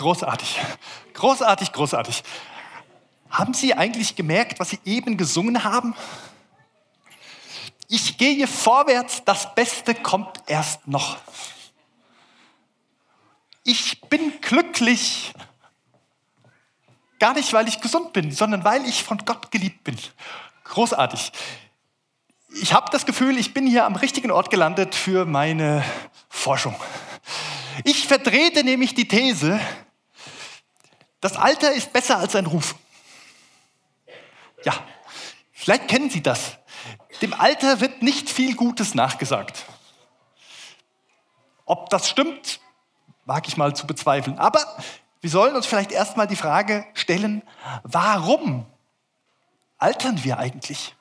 Großartig. Großartig, großartig. Haben Sie eigentlich gemerkt, was Sie eben gesungen haben? Ich gehe vorwärts, das Beste kommt erst noch. Ich bin glücklich, gar nicht, weil ich gesund bin, sondern weil ich von Gott geliebt bin. Großartig. Ich habe das Gefühl, ich bin hier am richtigen Ort gelandet für meine Forschung. Ich vertrete nämlich die These, das Alter ist besser als ein Ruf. Ja, vielleicht kennen Sie das. Dem Alter wird nicht viel Gutes nachgesagt. Ob das stimmt, wage ich mal zu bezweifeln. Aber wir sollen uns vielleicht erstmal die Frage stellen, warum altern wir eigentlich?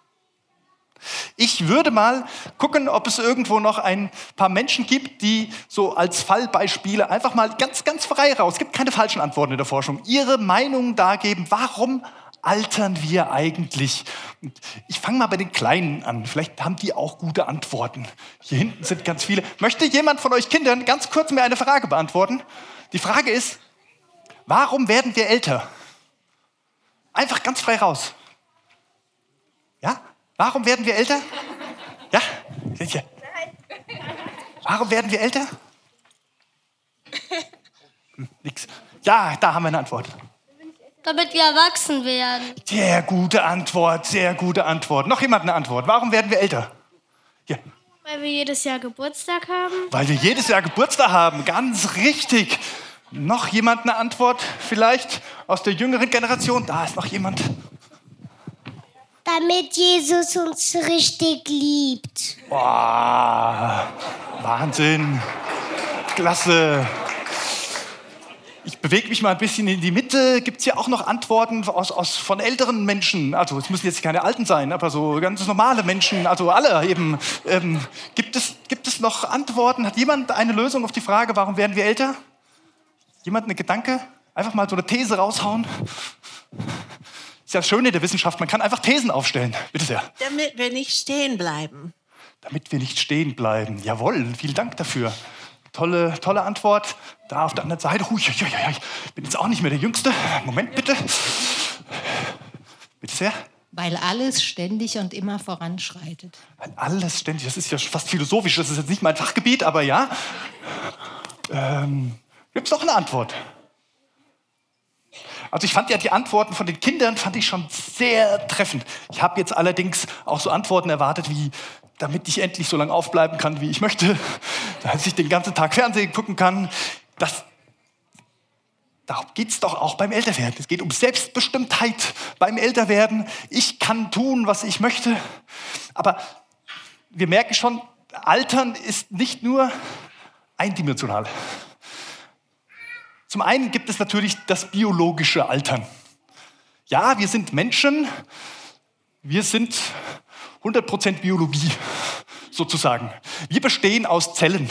Ich würde mal gucken, ob es irgendwo noch ein paar Menschen gibt, die so als Fallbeispiele einfach mal ganz, ganz frei raus, es gibt keine falschen Antworten in der Forschung, ihre Meinung dargeben, warum altern wir eigentlich? Ich fange mal bei den Kleinen an. Vielleicht haben die auch gute Antworten. Hier hinten sind ganz viele. Möchte jemand von euch Kindern ganz kurz mir eine Frage beantworten? Die Frage ist, warum werden wir älter? Einfach ganz frei raus. Ja? Warum werden wir älter? Ja? Warum werden wir älter? Hm, nix. Ja, da haben wir eine Antwort. Damit wir erwachsen werden. Sehr gute Antwort, sehr gute Antwort. Noch jemand eine Antwort. Warum werden wir älter? Ja. Weil wir jedes Jahr Geburtstag haben. Weil wir jedes Jahr Geburtstag haben, ganz richtig. Noch jemand eine Antwort vielleicht aus der jüngeren Generation? Da ist noch jemand. Damit Jesus uns richtig liebt. Boah, Wahnsinn. Klasse. Ich bewege mich mal ein bisschen in die Mitte. Gibt es ja auch noch Antworten aus, aus, von älteren Menschen? Also es müssen jetzt keine Alten sein, aber so ganz normale Menschen, also alle eben. Ähm, gibt, es, gibt es noch Antworten? Hat jemand eine Lösung auf die Frage, warum werden wir älter? Jemand eine Gedanke? Einfach mal so eine These raushauen? Ist ja schön in der Wissenschaft, man kann einfach Thesen aufstellen. Bitte sehr. Damit wir nicht stehen bleiben. Damit wir nicht stehen bleiben. Jawohl, vielen Dank dafür. Tolle, tolle Antwort. Da auf der anderen Seite. Hui, hui, hui, ich bin jetzt auch nicht mehr der Jüngste. Moment bitte. Bitte sehr. Weil alles ständig und immer voranschreitet. Weil alles ständig, das ist ja fast philosophisch, das ist jetzt nicht mein Fachgebiet, aber ja. Ähm, Gibt es noch eine Antwort? Also ich fand ja die Antworten von den Kindern fand ich schon sehr treffend. Ich habe jetzt allerdings auch so Antworten erwartet wie damit ich endlich so lange aufbleiben kann, wie ich möchte, dass ich den ganzen Tag Fernsehen gucken kann. Das, darum geht es doch auch beim Älterwerden. Es geht um Selbstbestimmtheit beim Älterwerden. Ich kann tun, was ich möchte. Aber wir merken schon, Altern ist nicht nur eindimensional. Zum einen gibt es natürlich das biologische Altern. Ja, wir sind Menschen, wir sind 100% Biologie sozusagen. Wir bestehen aus Zellen.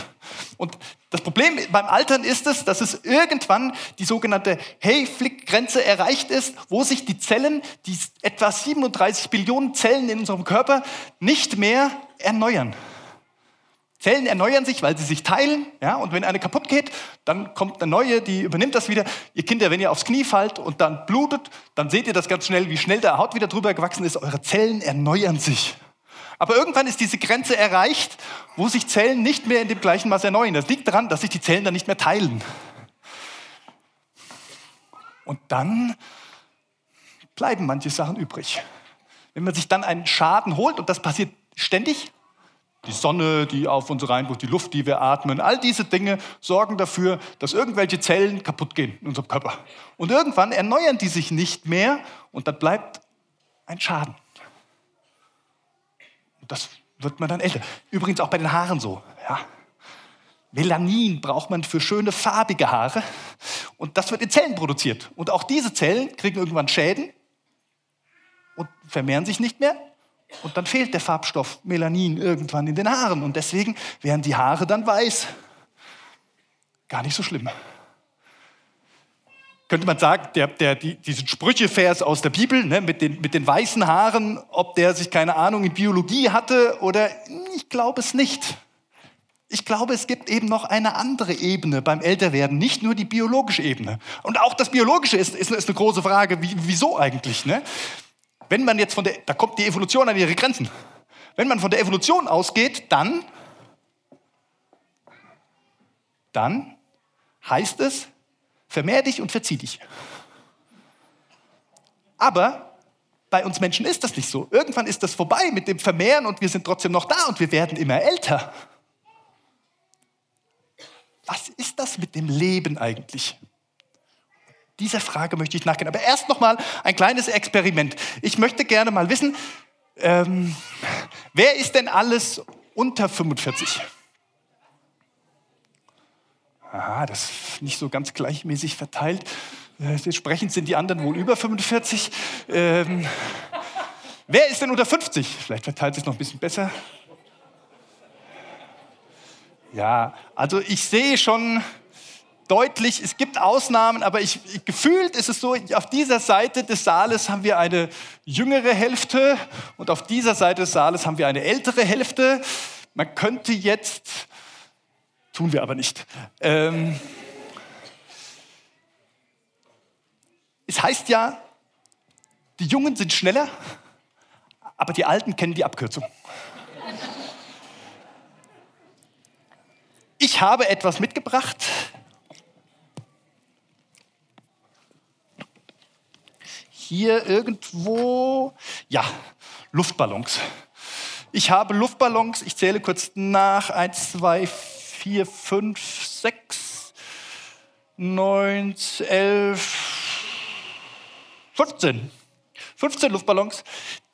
Und das Problem beim Altern ist es, dass es irgendwann die sogenannte Hayflick-Grenze erreicht ist, wo sich die Zellen, die etwa 37 Billionen Zellen in unserem Körper, nicht mehr erneuern. Zellen erneuern sich, weil sie sich teilen, ja, und wenn eine kaputt geht, dann kommt eine neue, die übernimmt das wieder. Ihr Kinder, wenn ihr aufs Knie fallt und dann blutet, dann seht ihr das ganz schnell, wie schnell der Haut wieder drüber gewachsen ist. Eure Zellen erneuern sich. Aber irgendwann ist diese Grenze erreicht, wo sich Zellen nicht mehr in dem gleichen Maß erneuern. Das liegt daran, dass sich die Zellen dann nicht mehr teilen. Und dann bleiben manche Sachen übrig. Wenn man sich dann einen Schaden holt, und das passiert ständig, die Sonne, die auf uns reinbricht, die Luft, die wir atmen, all diese Dinge sorgen dafür, dass irgendwelche Zellen kaputt gehen in unserem Körper. Und irgendwann erneuern die sich nicht mehr und dann bleibt ein Schaden. Und das wird man dann älter. Übrigens auch bei den Haaren so. Ja. Melanin braucht man für schöne farbige Haare und das wird in Zellen produziert. Und auch diese Zellen kriegen irgendwann Schäden und vermehren sich nicht mehr und dann fehlt der Farbstoff Melanin irgendwann in den Haaren. Und deswegen werden die Haare dann weiß. Gar nicht so schlimm. Könnte man sagen, der, der, die, diesen Sprüchevers aus der Bibel ne, mit, den, mit den weißen Haaren, ob der sich keine Ahnung in Biologie hatte oder ich glaube es nicht. ich glaube, es gibt eben noch eine andere Ebene beim Älterwerden, nicht nur die biologische Ebene. Und auch das Biologische ist, ist, ist eine große Frage, wie, wieso eigentlich? Ne? Wenn man jetzt von der, da kommt die Evolution an ihre Grenzen. Wenn man von der Evolution ausgeht, dann, dann heißt es, vermehr dich und verzieh dich. Aber bei uns Menschen ist das nicht so. Irgendwann ist das vorbei mit dem Vermehren und wir sind trotzdem noch da und wir werden immer älter was ist das mit dem Leben eigentlich? Dieser Frage möchte ich nachgehen. Aber erst noch mal ein kleines Experiment. Ich möchte gerne mal wissen, ähm, wer ist denn alles unter 45? Aha, das ist nicht so ganz gleichmäßig verteilt. Äh, entsprechend sind die anderen wohl über 45. Ähm, wer ist denn unter 50? Vielleicht verteilt sich noch ein bisschen besser. Ja, also ich sehe schon deutlich, es gibt Ausnahmen, aber ich, gefühlt ist es so, auf dieser Seite des Saales haben wir eine jüngere Hälfte und auf dieser Seite des Saales haben wir eine ältere Hälfte. Man könnte jetzt, tun wir aber nicht. Ähm, es heißt ja, die Jungen sind schneller, aber die Alten kennen die Abkürzung. Ich habe etwas mitgebracht. Hier irgendwo, ja, Luftballons. Ich habe Luftballons, ich zähle kurz nach, 1, 2, 4, 5, 6, 9, 11, 15. 15 Luftballons,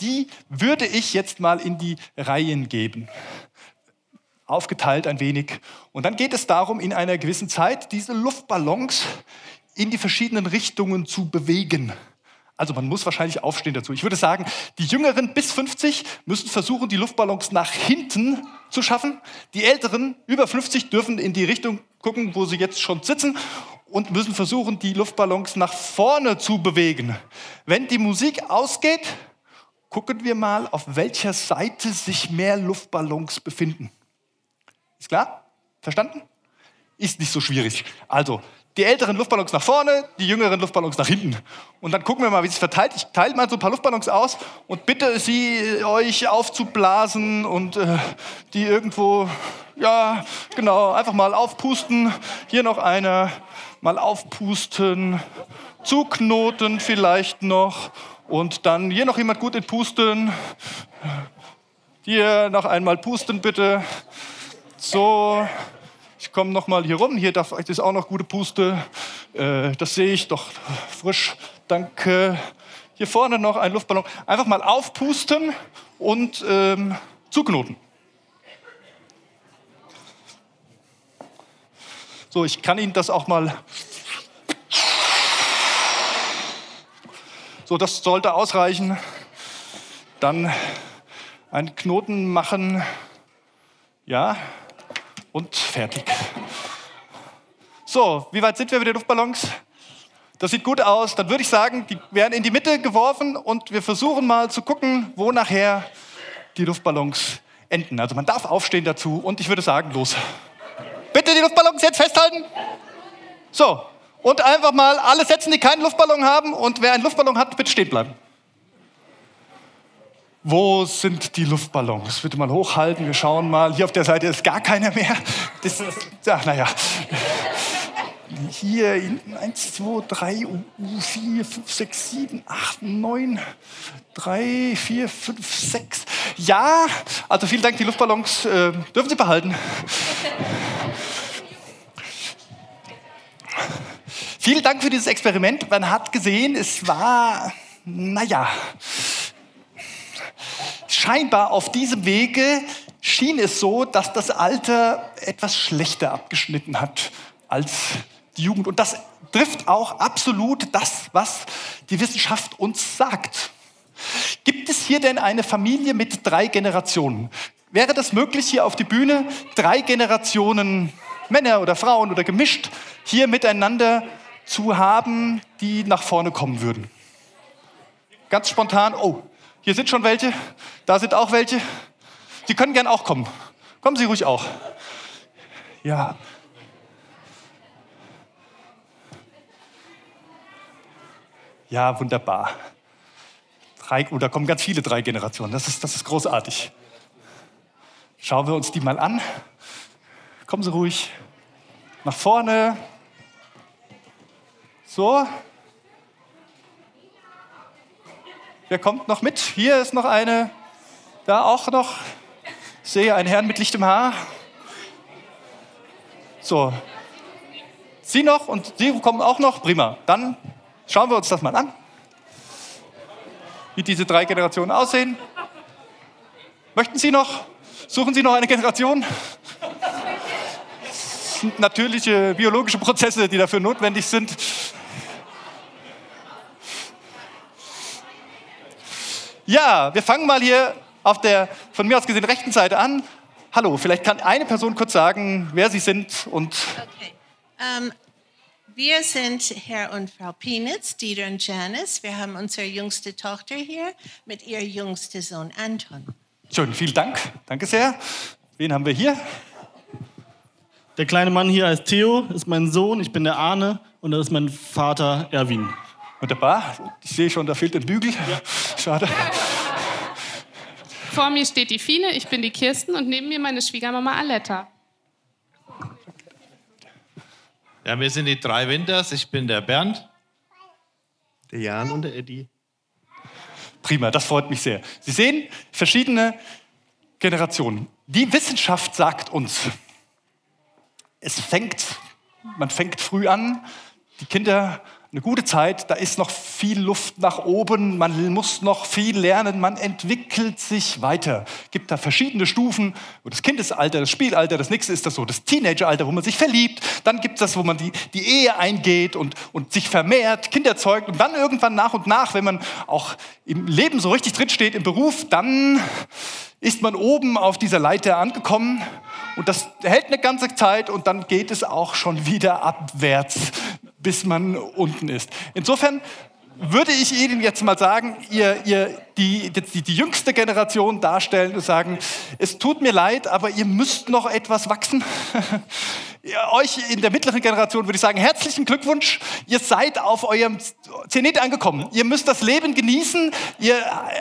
die würde ich jetzt mal in die Reihen geben aufgeteilt ein wenig. Und dann geht es darum, in einer gewissen Zeit diese Luftballons in die verschiedenen Richtungen zu bewegen. Also man muss wahrscheinlich aufstehen dazu. Ich würde sagen, die Jüngeren bis 50 müssen versuchen, die Luftballons nach hinten zu schaffen. Die Älteren über 50 dürfen in die Richtung gucken, wo sie jetzt schon sitzen und müssen versuchen, die Luftballons nach vorne zu bewegen. Wenn die Musik ausgeht, gucken wir mal, auf welcher Seite sich mehr Luftballons befinden. Ist klar? Verstanden? Ist nicht so schwierig. Also, die älteren Luftballons nach vorne, die jüngeren Luftballons nach hinten. Und dann gucken wir mal, wie es verteilt. Ich teile mal so ein paar Luftballons aus und bitte Sie, euch aufzublasen und äh, die irgendwo, ja, genau, einfach mal aufpusten. Hier noch einer, mal aufpusten, zuknoten vielleicht noch und dann hier noch jemand gut entpusten. Hier noch einmal pusten bitte. So, ich komme noch mal hier rum. Hier darf, ist auch noch gute Puste. Äh, das sehe ich doch frisch. Danke. Hier vorne noch ein Luftballon. Einfach mal aufpusten und ähm, zuknoten. So, ich kann Ihnen das auch mal. So, das sollte ausreichen. Dann einen Knoten machen. Ja, und fertig. So, wie weit sind wir mit den Luftballons? Das sieht gut aus. Dann würde ich sagen, die werden in die Mitte geworfen und wir versuchen mal zu gucken, wo nachher die Luftballons enden. Also man darf aufstehen dazu und ich würde sagen, los. Bitte die Luftballons jetzt festhalten. So, und einfach mal alle setzen, die keinen Luftballon haben und wer einen Luftballon hat, bitte stehen bleiben. Wo sind die Luftballons? Bitte mal hochhalten, wir schauen mal. Hier auf der Seite ist gar keiner mehr. Das, ja, naja. Hier hinten 1, 2, 3, 4, 5, 6, 7, 8, 9, 3, 4, 5, 6. Ja, also vielen Dank, die Luftballons äh, dürfen Sie behalten. vielen Dank für dieses Experiment. Man hat gesehen, es war, naja, scheinbar auf diesem Wege schien es so, dass das Alter etwas schlechter abgeschnitten hat als die Jugend. Und das trifft auch absolut das, was die Wissenschaft uns sagt. Gibt es hier denn eine Familie mit drei Generationen? Wäre das möglich, hier auf die Bühne drei Generationen Männer oder Frauen oder gemischt hier miteinander zu haben, die nach vorne kommen würden? Ganz spontan, oh, hier sind schon welche, da sind auch welche. Sie können gern auch kommen. Kommen Sie ruhig auch. Ja. Ja, wunderbar. Drei, oh, da kommen ganz viele drei Generationen. Das ist, das ist großartig. Schauen wir uns die mal an. Kommen Sie ruhig nach vorne. So. Wer kommt noch mit? Hier ist noch eine. Da auch noch. Ich sehe einen Herrn mit lichtem Haar. So. Sie noch und Sie kommen auch noch. Prima. Dann schauen wir uns das mal an. Wie diese drei Generationen aussehen. Möchten Sie noch? Suchen Sie noch eine Generation? Das sind natürliche biologische Prozesse, die dafür notwendig sind. Ja, wir fangen mal hier auf der von mir aus gesehen rechten Seite an. Hallo, vielleicht kann eine Person kurz sagen, wer Sie sind und Okay. Ähm, wir sind Herr und Frau Pienitz, Dieter und Janice. Wir haben unsere jüngste Tochter hier mit ihr jüngsten Sohn Anton. schön, vielen Dank. Danke sehr. Wen haben wir hier? Der kleine Mann hier heißt Theo, ist mein Sohn, ich bin der Arne und das ist mein Vater Erwin. Wunderbar. Ich sehe schon, da fehlt ein Bügel. Schade. Vor mir steht die Fine, ich bin die Kirsten und neben mir meine Schwiegermama Aletta. Ja, wir sind die drei Winters. Ich bin der Bernd. Der Jan und der Eddie. Prima, das freut mich sehr. Sie sehen verschiedene Generationen. Die Wissenschaft sagt uns, es fängt, man fängt früh an, die Kinder eine gute Zeit, da ist noch viel Luft nach oben, man muss noch viel lernen, man entwickelt sich weiter. Gibt da verschiedene Stufen, wo das Kindesalter, das Spielalter, das nächste ist das so, das Teenageralter, wo man sich verliebt, dann gibt es das, wo man die, die Ehe eingeht und, und sich vermehrt, Kinder zeugt und dann irgendwann nach und nach, wenn man auch im Leben so richtig drinsteht, im Beruf, dann ist man oben auf dieser Leiter angekommen und das hält eine ganze Zeit und dann geht es auch schon wieder abwärts, bis man unten ist. Insofern würde ich Ihnen jetzt mal sagen, ihr, ihr die, die, die jüngste Generation darstellen und sagen, es tut mir leid, aber ihr müsst noch etwas wachsen. Euch in der mittleren Generation würde ich sagen, herzlichen Glückwunsch, ihr seid auf eurem Zenit angekommen. Ihr müsst das Leben genießen, ihr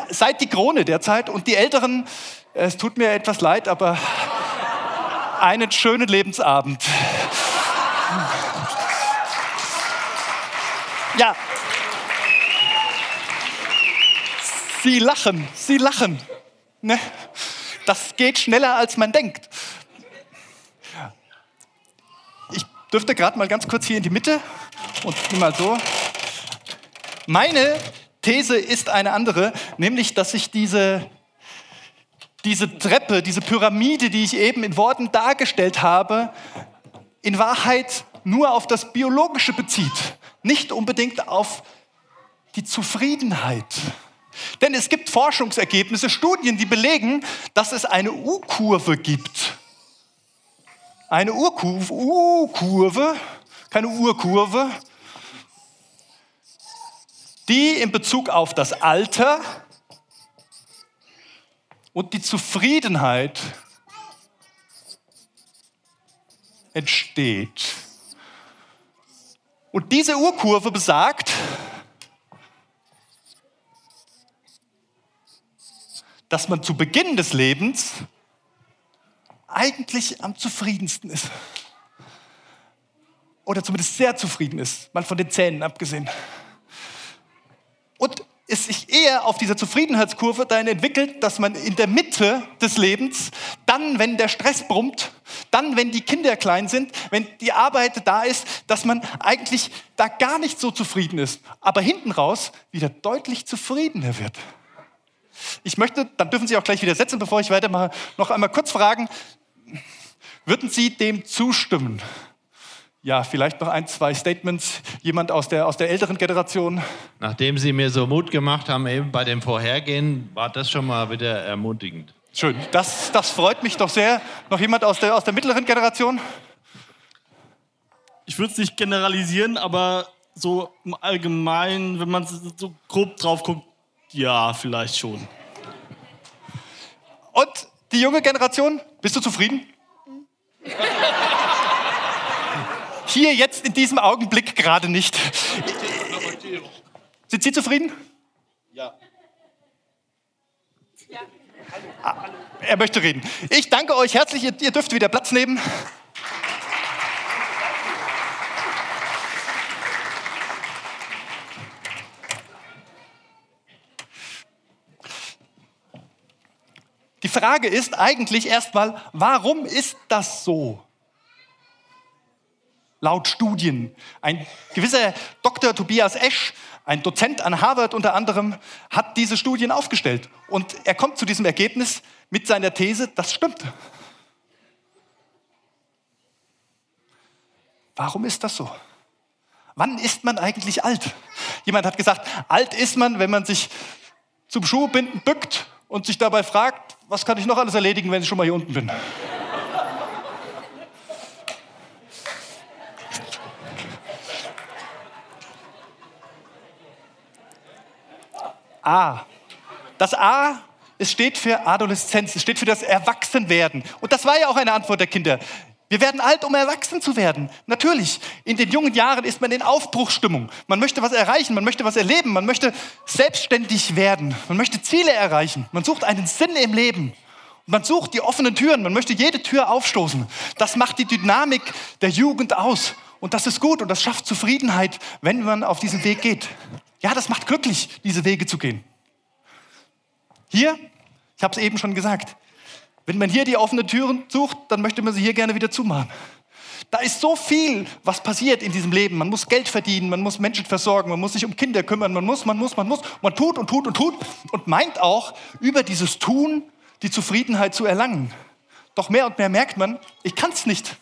seid die Krone derzeit und die Älteren, es tut mir etwas leid, aber einen schönen Lebensabend. Ja. Sie lachen, sie lachen. Ne? Das geht schneller, als man denkt. Ich dürfte gerade mal ganz kurz hier in die Mitte und mal so. Meine These ist eine andere, nämlich, dass sich diese, diese Treppe, diese Pyramide, die ich eben in Worten dargestellt habe, in Wahrheit nur auf das Biologische bezieht, nicht unbedingt auf die Zufriedenheit. Denn es gibt Forschungsergebnisse, Studien, die belegen, dass es eine U-Kurve gibt. Eine U-Kurve, keine Urkurve, die in Bezug auf das Alter und die Zufriedenheit entsteht. Und diese Urkurve besagt, dass man zu Beginn des Lebens eigentlich am zufriedensten ist. Oder zumindest sehr zufrieden ist, mal von den Zähnen abgesehen. Es sich eher auf dieser Zufriedenheitskurve dann entwickelt, dass man in der Mitte des Lebens, dann, wenn der Stress brummt, dann, wenn die Kinder klein sind, wenn die Arbeit da ist, dass man eigentlich da gar nicht so zufrieden ist, aber hinten raus wieder deutlich zufriedener wird. Ich möchte, dann dürfen Sie auch gleich wieder setzen, bevor ich weitermache, noch einmal kurz fragen, würden Sie dem zustimmen? Ja, vielleicht noch ein, zwei Statements. Jemand aus der, aus der älteren Generation? Nachdem Sie mir so Mut gemacht haben, eben bei dem Vorhergehen, war das schon mal wieder ermutigend. Schön, das, das freut mich doch sehr. Noch jemand aus der, aus der mittleren Generation? Ich würde es nicht generalisieren, aber so im Allgemeinen, wenn man so grob drauf guckt, ja, vielleicht schon. Und die junge Generation? Bist du zufrieden? hier jetzt in diesem Augenblick gerade nicht. Sind Sie zufrieden? Ja. Er möchte reden. Ich danke euch herzlich. Ihr, ihr dürft wieder Platz nehmen. Die Frage ist eigentlich erstmal, warum ist das so? Laut Studien. Ein gewisser Dr. Tobias Esch, ein Dozent an Harvard unter anderem, hat diese Studien aufgestellt. Und er kommt zu diesem Ergebnis mit seiner These, das stimmt. Warum ist das so? Wann ist man eigentlich alt? Jemand hat gesagt, alt ist man, wenn man sich zum Schuhbinden bückt und sich dabei fragt, was kann ich noch alles erledigen, wenn ich schon mal hier unten bin? A. Das A, es steht für Adoleszenz, es steht für das Erwachsenwerden. Und das war ja auch eine Antwort der Kinder. Wir werden alt, um erwachsen zu werden. Natürlich, in den jungen Jahren ist man in Aufbruchsstimmung. Man möchte was erreichen, man möchte was erleben, man möchte selbstständig werden, man möchte Ziele erreichen, man sucht einen Sinn im Leben. Man sucht die offenen Türen, man möchte jede Tür aufstoßen. Das macht die Dynamik der Jugend aus. Und das ist gut und das schafft Zufriedenheit, wenn man auf diesen Weg geht. Ja, das macht glücklich, diese Wege zu gehen. Hier, ich habe es eben schon gesagt, wenn man hier die offenen Türen sucht, dann möchte man sie hier gerne wieder zumachen. Da ist so viel, was passiert in diesem Leben. Man muss Geld verdienen, man muss Menschen versorgen, man muss sich um Kinder kümmern, man muss, man muss, man muss. Man tut und tut und tut und meint auch, über dieses Tun die Zufriedenheit zu erlangen. Doch mehr und mehr merkt man, ich kann es nicht.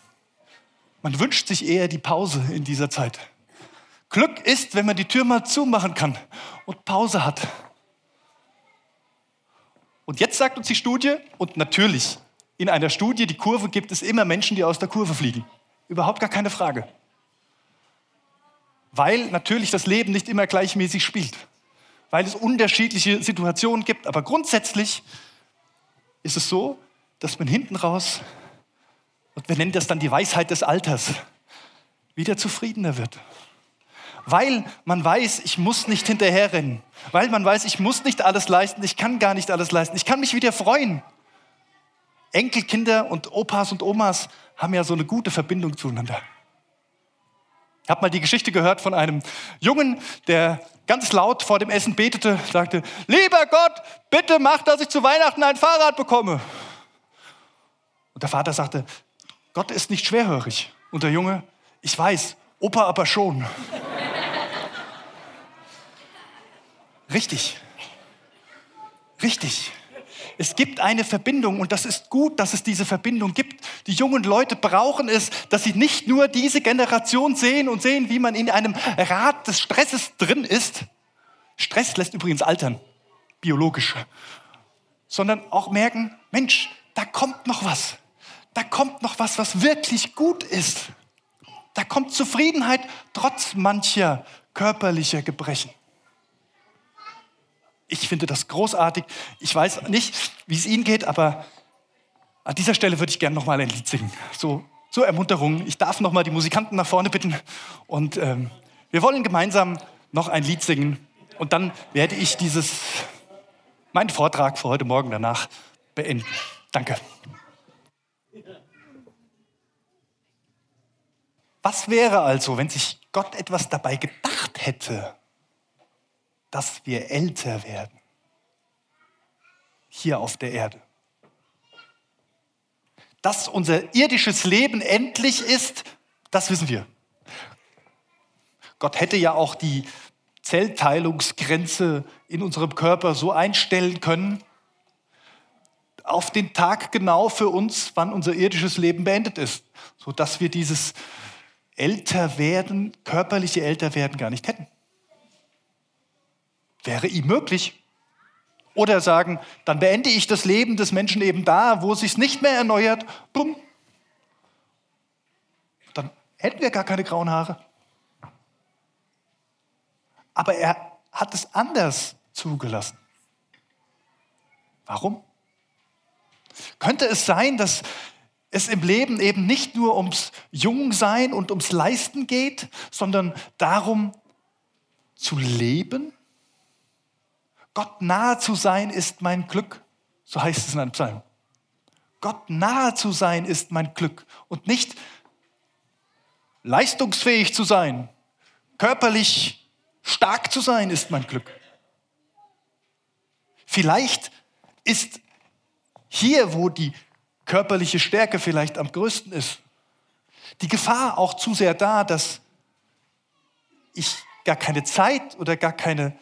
Man wünscht sich eher die Pause in dieser Zeit. Glück ist, wenn man die Tür mal zumachen kann und Pause hat. Und jetzt sagt uns die Studie, und natürlich, in einer Studie, die Kurve gibt es immer Menschen, die aus der Kurve fliegen. Überhaupt gar keine Frage. Weil natürlich das Leben nicht immer gleichmäßig spielt. Weil es unterschiedliche Situationen gibt. Aber grundsätzlich ist es so, dass man hinten raus, und wir nennen das dann die Weisheit des Alters, wieder zufriedener wird. Weil man weiß, ich muss nicht hinterherrennen. Weil man weiß, ich muss nicht alles leisten, ich kann gar nicht alles leisten. Ich kann mich wieder freuen. Enkelkinder und Opas und Omas haben ja so eine gute Verbindung zueinander. Ich habe mal die Geschichte gehört von einem Jungen, der ganz laut vor dem Essen betete, sagte, lieber Gott, bitte mach, dass ich zu Weihnachten ein Fahrrad bekomme. Und der Vater sagte, Gott ist nicht schwerhörig. Und der Junge, ich weiß, Opa aber schon. Richtig. Richtig. Es gibt eine Verbindung und das ist gut, dass es diese Verbindung gibt. Die jungen Leute brauchen es, dass sie nicht nur diese Generation sehen und sehen, wie man in einem Rad des Stresses drin ist. Stress lässt übrigens altern, biologisch. Sondern auch merken, Mensch, da kommt noch was. Da kommt noch was, was wirklich gut ist. Da kommt Zufriedenheit trotz mancher körperlicher Gebrechen. Ich finde das großartig. Ich weiß nicht, wie es Ihnen geht, aber an dieser Stelle würde ich gerne noch mal ein Lied singen. So zur Ermunterung. Ich darf noch mal die Musikanten nach vorne bitten und ähm, wir wollen gemeinsam noch ein Lied singen und dann werde ich dieses meinen Vortrag für heute Morgen danach beenden. Danke. Was wäre also, wenn sich Gott etwas dabei gedacht hätte, dass wir älter werden? Hier auf der Erde. Dass unser irdisches Leben endlich ist, das wissen wir. Gott hätte ja auch die Zellteilungsgrenze in unserem Körper so einstellen können, auf den Tag genau für uns, wann unser irdisches Leben beendet ist, sodass wir dieses Älterwerden, körperliche Älterwerden gar nicht hätten. Wäre ihm möglich. Oder sagen, dann beende ich das Leben des Menschen eben da, wo es sich nicht mehr erneuert. Bumm. Dann hätten wir gar keine grauen Haare. Aber er hat es anders zugelassen. Warum? Könnte es sein, dass es im Leben eben nicht nur ums Jungsein und ums Leisten geht, sondern darum zu leben. Gott nahe zu sein ist mein Glück, so heißt es in einem Psalm. Gott nahe zu sein ist mein Glück und nicht leistungsfähig zu sein, körperlich stark zu sein ist mein Glück. Vielleicht ist hier, wo die körperliche Stärke vielleicht am größten ist, die Gefahr auch zu sehr da, dass ich gar keine Zeit oder gar keine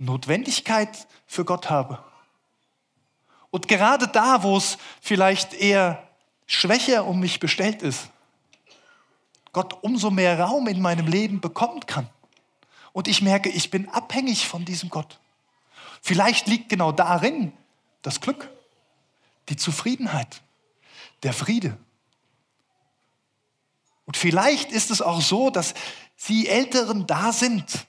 Notwendigkeit für Gott habe. Und gerade da, wo es vielleicht eher schwächer um mich bestellt ist, Gott umso mehr Raum in meinem Leben bekommen kann. Und ich merke, ich bin abhängig von diesem Gott. Vielleicht liegt genau darin das Glück, die Zufriedenheit, der Friede. Und vielleicht ist es auch so, dass Sie Älteren da sind,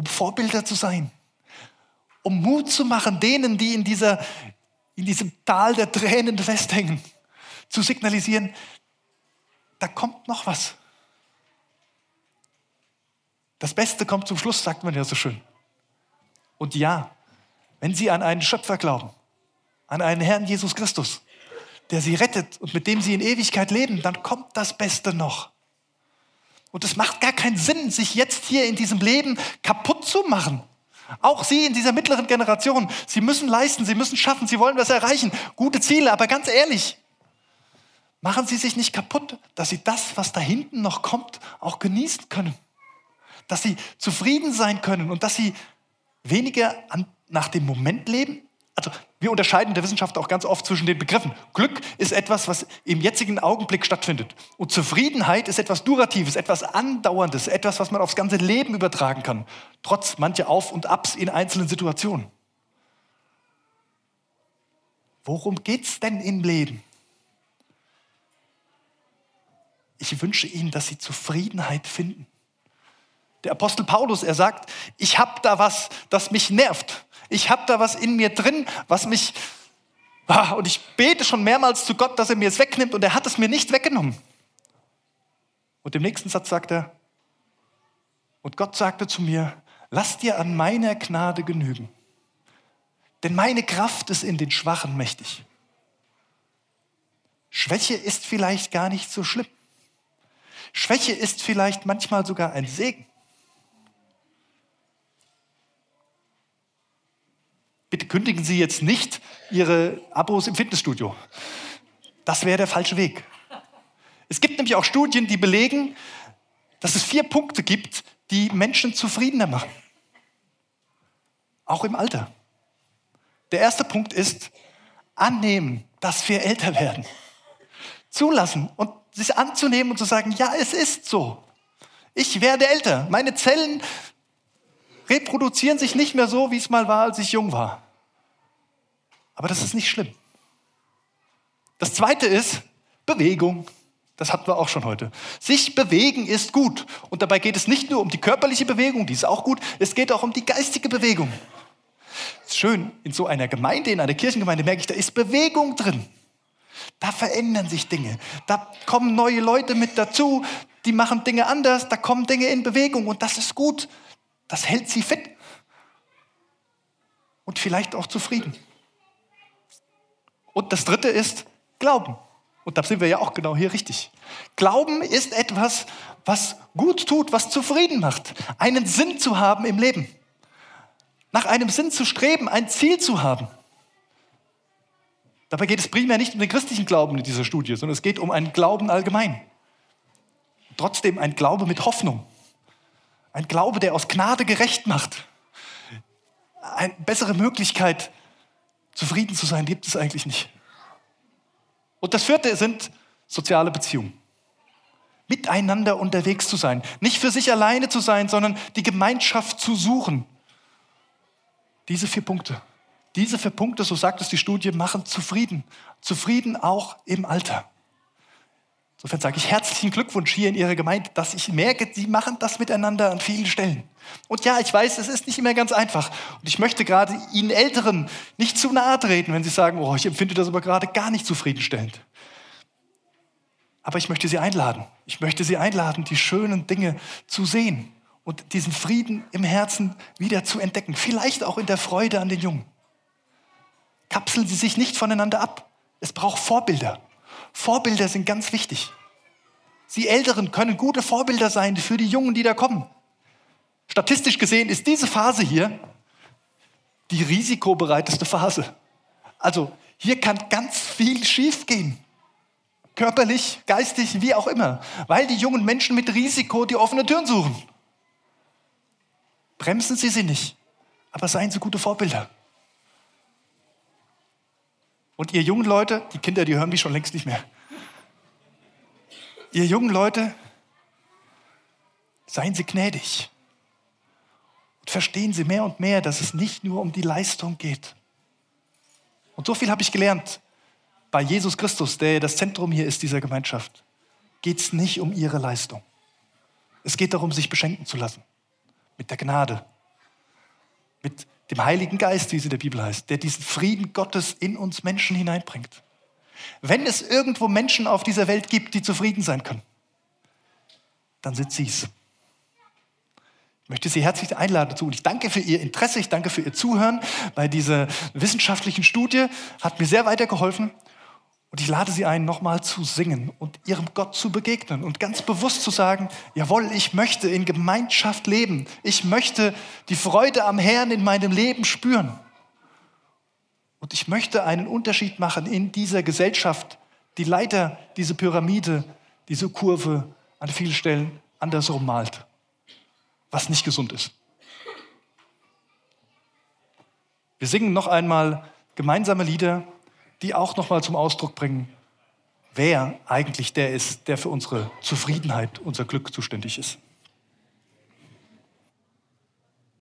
um Vorbilder zu sein, um Mut zu machen, denen, die in, dieser, in diesem Tal der Tränen festhängen, zu signalisieren, da kommt noch was. Das Beste kommt zum Schluss, sagt man ja so schön. Und ja, wenn Sie an einen Schöpfer glauben, an einen Herrn Jesus Christus, der Sie rettet und mit dem Sie in Ewigkeit leben, dann kommt das Beste noch. Und es macht gar keinen Sinn, sich jetzt hier in diesem Leben kaputt zu machen. Auch Sie in dieser mittleren Generation, Sie müssen leisten, Sie müssen schaffen, Sie wollen was erreichen. Gute Ziele, aber ganz ehrlich, machen Sie sich nicht kaputt, dass Sie das, was da hinten noch kommt, auch genießen können. Dass Sie zufrieden sein können und dass Sie weniger an, nach dem Moment leben, also wir unterscheiden der Wissenschaft auch ganz oft zwischen den Begriffen. Glück ist etwas, was im jetzigen Augenblick stattfindet. Und Zufriedenheit ist etwas Duratives, etwas Andauerndes, etwas, was man aufs ganze Leben übertragen kann, trotz mancher Auf und Abs in einzelnen Situationen. Worum geht es denn im Leben? Ich wünsche Ihnen, dass Sie Zufriedenheit finden. Der Apostel Paulus, er sagt, ich habe da was, das mich nervt. Ich habe da was in mir drin, was mich... Ah, und ich bete schon mehrmals zu Gott, dass er mir es wegnimmt und er hat es mir nicht weggenommen. Und im nächsten Satz sagt er, und Gott sagte zu mir, lass dir an meiner Gnade genügen, denn meine Kraft ist in den Schwachen mächtig. Schwäche ist vielleicht gar nicht so schlimm. Schwäche ist vielleicht manchmal sogar ein Segen. Kündigen Sie jetzt nicht Ihre Abos im Fitnessstudio. Das wäre der falsche Weg. Es gibt nämlich auch Studien, die belegen, dass es vier Punkte gibt, die Menschen zufriedener machen. Auch im Alter. Der erste Punkt ist annehmen, dass wir älter werden. Zulassen und sich anzunehmen und zu sagen, ja, es ist so. Ich werde älter. Meine Zellen reproduzieren sich nicht mehr so, wie es mal war, als ich jung war. Aber das ist nicht schlimm. Das zweite ist Bewegung. Das hatten wir auch schon heute. Sich bewegen ist gut. Und dabei geht es nicht nur um die körperliche Bewegung, die ist auch gut, es geht auch um die geistige Bewegung. Ist schön, in so einer Gemeinde, in einer Kirchengemeinde merke ich, da ist Bewegung drin. Da verändern sich Dinge. Da kommen neue Leute mit dazu, die machen Dinge anders, da kommen Dinge in Bewegung und das ist gut. Das hält sie fit und vielleicht auch zufrieden. Und das dritte ist Glauben. Und da sind wir ja auch genau hier richtig. Glauben ist etwas, was gut tut, was zufrieden macht. Einen Sinn zu haben im Leben. Nach einem Sinn zu streben, ein Ziel zu haben. Dabei geht es primär nicht um den christlichen Glauben in dieser Studie, sondern es geht um einen Glauben allgemein. Trotzdem ein Glaube mit Hoffnung. Ein Glaube, der aus Gnade gerecht macht. Eine bessere Möglichkeit, zufrieden zu sein, gibt es eigentlich nicht. Und das vierte sind soziale Beziehungen. Miteinander unterwegs zu sein. Nicht für sich alleine zu sein, sondern die Gemeinschaft zu suchen. Diese vier Punkte. Diese vier Punkte, so sagt es die Studie, machen zufrieden. Zufrieden auch im Alter. Insofern sage ich herzlichen Glückwunsch hier in Ihrer Gemeinde, dass ich merke, Sie machen das miteinander an vielen Stellen. Und ja, ich weiß, es ist nicht immer ganz einfach. Und ich möchte gerade Ihnen Älteren nicht zu nahe treten, wenn Sie sagen, oh, ich empfinde das aber gerade gar nicht zufriedenstellend. Aber ich möchte Sie einladen. Ich möchte Sie einladen, die schönen Dinge zu sehen und diesen Frieden im Herzen wieder zu entdecken. Vielleicht auch in der Freude an den Jungen. Kapseln Sie sich nicht voneinander ab. Es braucht Vorbilder. Vorbilder sind ganz wichtig. Sie Älteren können gute Vorbilder sein für die Jungen, die da kommen. Statistisch gesehen ist diese Phase hier die risikobereiteste Phase. Also hier kann ganz viel schiefgehen. Körperlich, geistig, wie auch immer. Weil die jungen Menschen mit Risiko die offene Türen suchen. Bremsen Sie sie nicht, aber seien Sie gute Vorbilder. Und ihr jungen Leute, die Kinder, die hören mich schon längst nicht mehr. Ihr jungen Leute, seien Sie gnädig. Und verstehen Sie mehr und mehr, dass es nicht nur um die Leistung geht. Und so viel habe ich gelernt. Bei Jesus Christus, der das Zentrum hier ist dieser Gemeinschaft, geht es nicht um Ihre Leistung. Es geht darum, sich beschenken zu lassen. Mit der Gnade. Mit dem Heiligen Geist, wie es in der Bibel heißt, der diesen Frieden Gottes in uns Menschen hineinbringt. Wenn es irgendwo Menschen auf dieser Welt gibt, die zufrieden sein können, dann sind sie es. Ich möchte Sie herzlich einladen dazu und ich danke für Ihr Interesse, ich danke für Ihr Zuhören bei dieser wissenschaftlichen Studie, hat mir sehr weitergeholfen. Und ich lade Sie ein, nochmal zu singen und Ihrem Gott zu begegnen und ganz bewusst zu sagen, jawohl, ich möchte in Gemeinschaft leben. Ich möchte die Freude am Herrn in meinem Leben spüren. Und ich möchte einen Unterschied machen in dieser Gesellschaft, die leider diese Pyramide, diese Kurve an vielen Stellen andersrum malt, was nicht gesund ist. Wir singen noch einmal gemeinsame Lieder die auch nochmal zum Ausdruck bringen, wer eigentlich der ist, der für unsere Zufriedenheit, unser Glück zuständig ist.